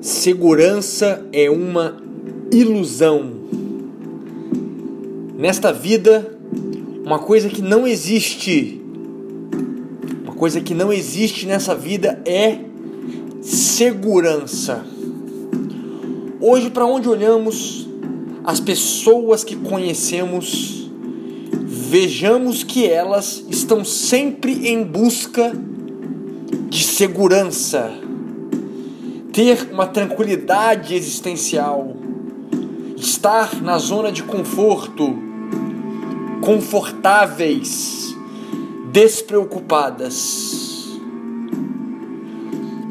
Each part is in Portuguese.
Segurança é uma ilusão. Nesta vida, uma coisa que não existe, uma coisa que não existe nessa vida é segurança. Hoje, para onde olhamos, as pessoas que conhecemos, vejamos que elas estão sempre em busca de segurança, ter uma tranquilidade existencial, estar na zona de conforto, confortáveis, despreocupadas.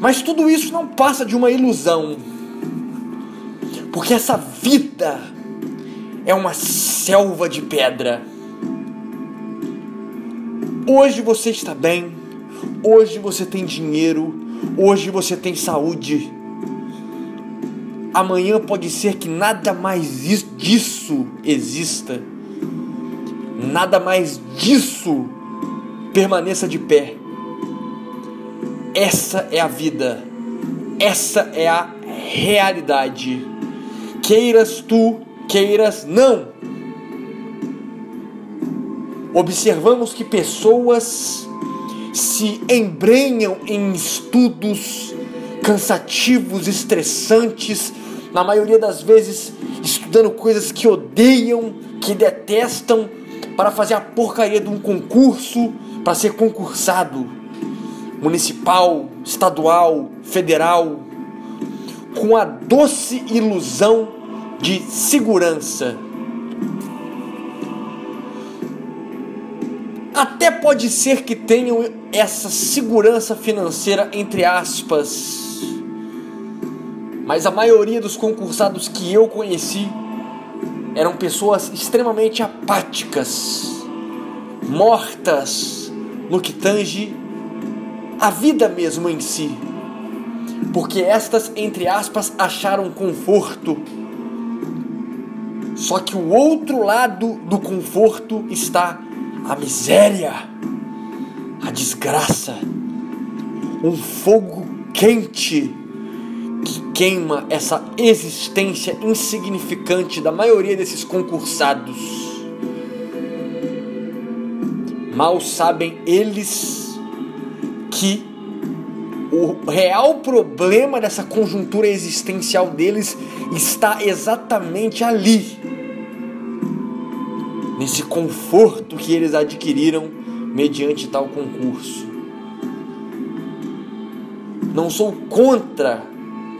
Mas tudo isso não passa de uma ilusão, porque essa vida é uma selva de pedra. Hoje você está bem, Hoje você tem dinheiro, hoje você tem saúde. Amanhã pode ser que nada mais disso exista. Nada mais disso permaneça de pé. Essa é a vida. Essa é a realidade. Queiras tu, queiras não. Observamos que pessoas se embrenham em estudos cansativos, estressantes, na maioria das vezes estudando coisas que odeiam, que detestam, para fazer a porcaria de um concurso, para ser concursado municipal, estadual, federal, com a doce ilusão de segurança Até pode ser que tenham essa segurança financeira, entre aspas. Mas a maioria dos concursados que eu conheci eram pessoas extremamente apáticas, mortas no que tange a vida mesmo em si. Porque estas, entre aspas, acharam conforto. Só que o outro lado do conforto está a miséria, a desgraça, um fogo quente que queima essa existência insignificante da maioria desses concursados. Mal sabem eles que o real problema dessa conjuntura existencial deles está exatamente ali nesse conforto que eles adquiriram mediante tal concurso. Não sou contra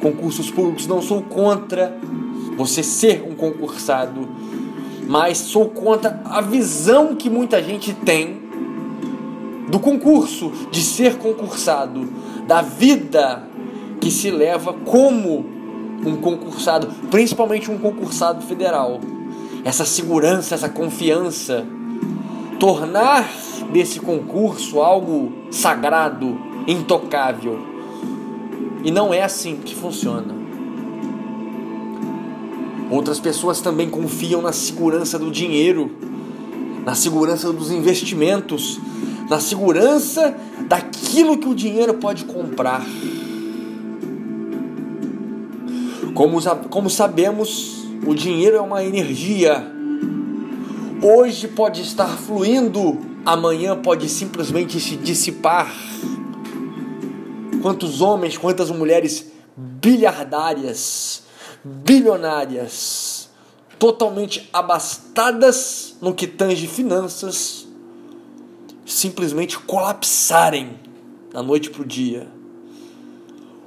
concursos públicos, não sou contra você ser um concursado, mas sou contra a visão que muita gente tem do concurso, de ser concursado, da vida que se leva como um concursado, principalmente um concursado federal essa segurança, essa confiança, tornar desse concurso algo sagrado, intocável. E não é assim que funciona. Outras pessoas também confiam na segurança do dinheiro, na segurança dos investimentos, na segurança daquilo que o dinheiro pode comprar. Como, como sabemos, o dinheiro é uma energia. Hoje pode estar fluindo, amanhã pode simplesmente se dissipar. Quantos homens, quantas mulheres bilhardárias, bilionárias, totalmente abastadas no que tange finanças, simplesmente colapsarem da noite para o dia.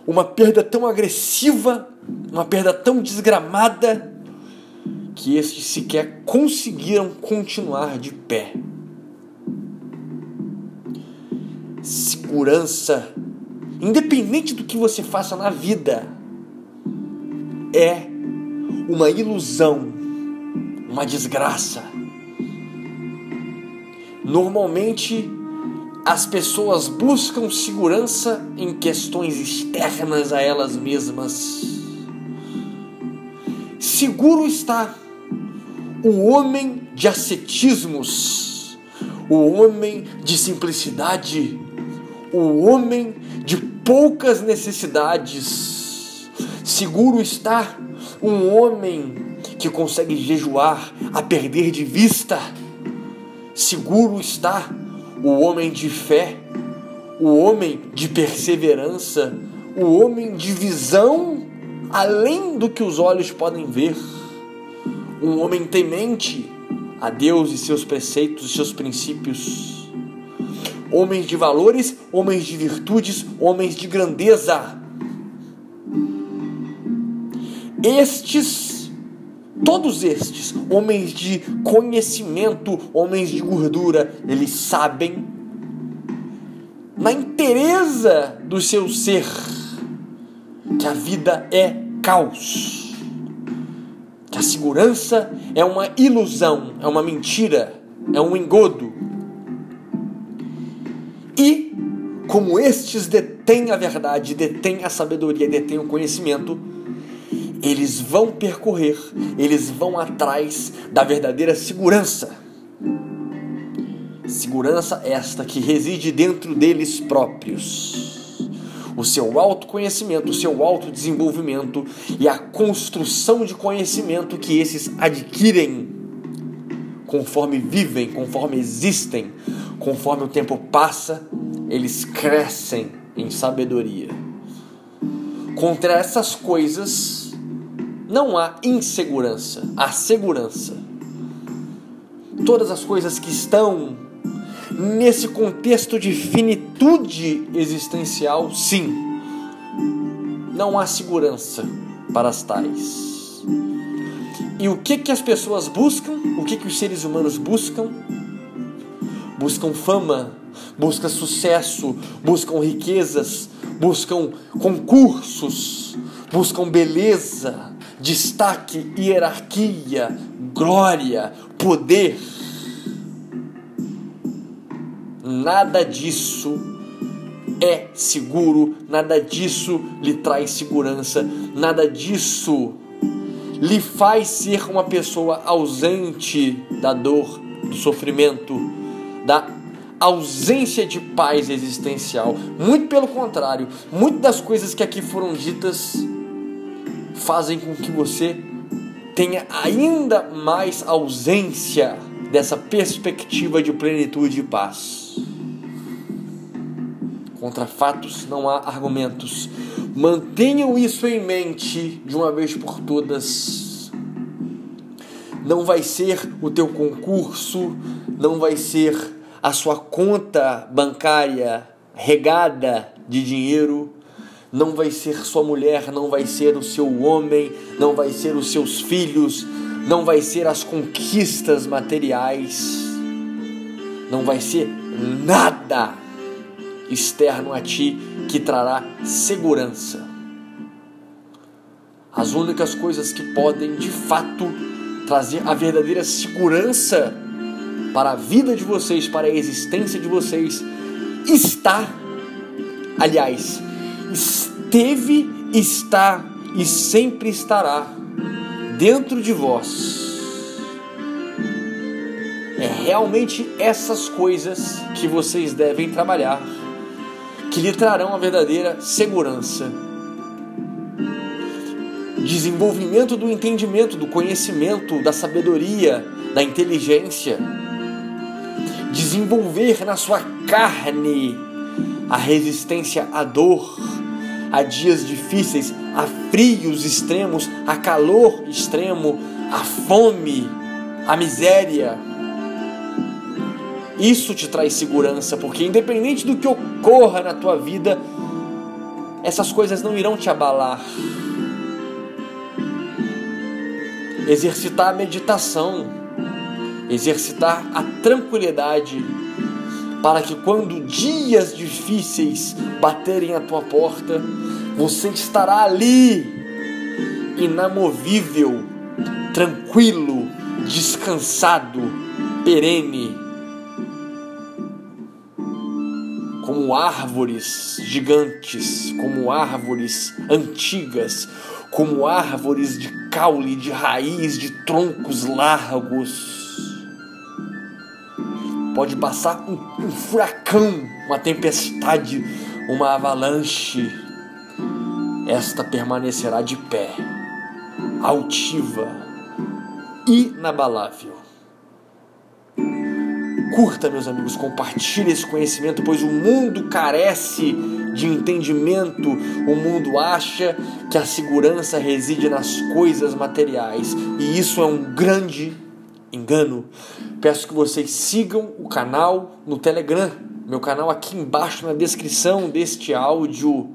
Uma perda tão agressiva, uma perda tão desgramada que estes sequer conseguiram continuar de pé. Segurança, independente do que você faça na vida, é uma ilusão, uma desgraça. Normalmente, as pessoas buscam segurança em questões externas a elas mesmas. Seguro está o homem de ascetismos, o homem de simplicidade, o homem poucas necessidades. Seguro está um homem que consegue jejuar a perder de vista. Seguro está o homem de fé, o homem de perseverança, o homem de visão além do que os olhos podem ver. Um homem temente a Deus e seus preceitos e seus princípios. Homens de valores, homens de virtudes, homens de grandeza estes, todos estes, homens de conhecimento, homens de gordura, eles sabem, na inteireza do seu ser, que a vida é caos, que a segurança é uma ilusão, é uma mentira, é um engodo. E, como estes detêm a verdade, detêm a sabedoria, detêm o conhecimento, eles vão percorrer, eles vão atrás da verdadeira segurança. Segurança esta que reside dentro deles próprios. O seu autoconhecimento, o seu autodesenvolvimento e a construção de conhecimento que esses adquirem conforme vivem, conforme existem, conforme o tempo passa, eles crescem em sabedoria. Contra essas coisas, não há insegurança, há segurança. Todas as coisas que estão nesse contexto de finitude existencial, sim, não há segurança para as tais. E o que que as pessoas buscam? O que que os seres humanos buscam? Buscam fama, buscam sucesso, buscam riquezas, buscam concursos, buscam beleza, destaque, hierarquia, glória, poder. Nada disso é seguro, nada disso lhe traz segurança, nada disso lhe faz ser uma pessoa ausente da dor, do sofrimento, da ausência de paz existencial. Muito pelo contrário, muitas das coisas que aqui foram ditas fazem com que você tenha ainda mais ausência dessa perspectiva de plenitude e paz. Contra fatos não há argumentos. Mantenham isso em mente de uma vez por todas. Não vai ser o teu concurso, não vai ser a sua conta bancária regada de dinheiro, não vai ser sua mulher, não vai ser o seu homem, não vai ser os seus filhos, não vai ser as conquistas materiais, não vai ser nada externo a ti que trará segurança. As únicas coisas que podem de fato trazer a verdadeira segurança para a vida de vocês, para a existência de vocês, está, aliás, esteve, está e sempre estará dentro de vós. É realmente essas coisas que vocês devem trabalhar, que lhe trarão a verdadeira segurança. Desenvolvimento do entendimento, do conhecimento, da sabedoria, da inteligência. Desenvolver na sua carne a resistência à dor, a dias difíceis, a frios extremos, a calor extremo, a fome, a miséria. Isso te traz segurança, porque independente do que ocorra na tua vida, essas coisas não irão te abalar. Exercitar a meditação, exercitar a tranquilidade para que quando dias difíceis baterem a tua porta, você estará ali, inamovível, tranquilo, descansado, perene, como árvores gigantes, como árvores antigas, como árvores de caule, de raiz, de troncos largos Pode passar um, um furacão, uma tempestade, uma avalanche. esta permanecerá de pé, altiva, inabalável. Curta, meus amigos, compartilhe esse conhecimento, pois o mundo carece de entendimento. O mundo acha que a segurança reside nas coisas materiais e isso é um grande engano. Peço que vocês sigam o canal no Telegram, meu canal aqui embaixo na descrição deste áudio.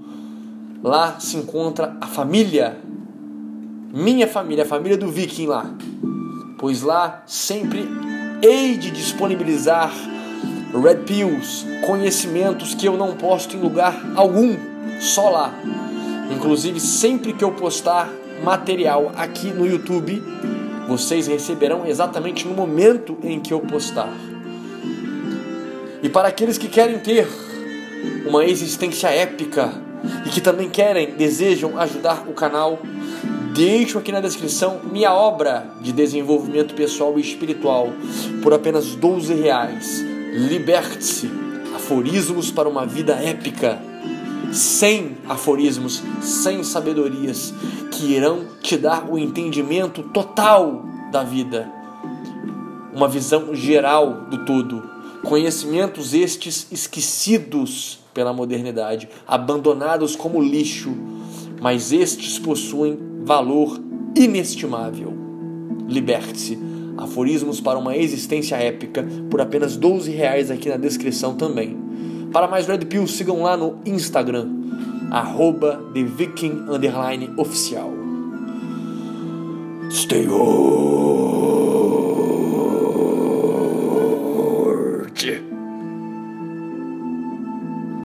Lá se encontra a família, minha família, a família do Viking lá. Pois lá sempre hei de disponibilizar Red Pills, conhecimentos que eu não posto em lugar algum, só lá. Inclusive, sempre que eu postar material aqui no YouTube, vocês receberão exatamente no momento em que eu postar. E para aqueles que querem ter uma existência épica e que também querem, desejam ajudar o canal, deixo aqui na descrição minha obra de desenvolvimento pessoal e espiritual por apenas 12 reais Liberte-se. Aforismos para uma vida épica. Sem aforismos, sem sabedorias, que irão te dar o entendimento total da vida. Uma visão geral do todo. Conhecimentos estes esquecidos pela modernidade, abandonados como lixo, mas estes possuem valor inestimável. Liberte-se Aforismos para uma existência épica por apenas 12 reais aqui na descrição também. Para mais Red Pill, sigam lá no Instagram, arroba TheViking Oficial. Stay on!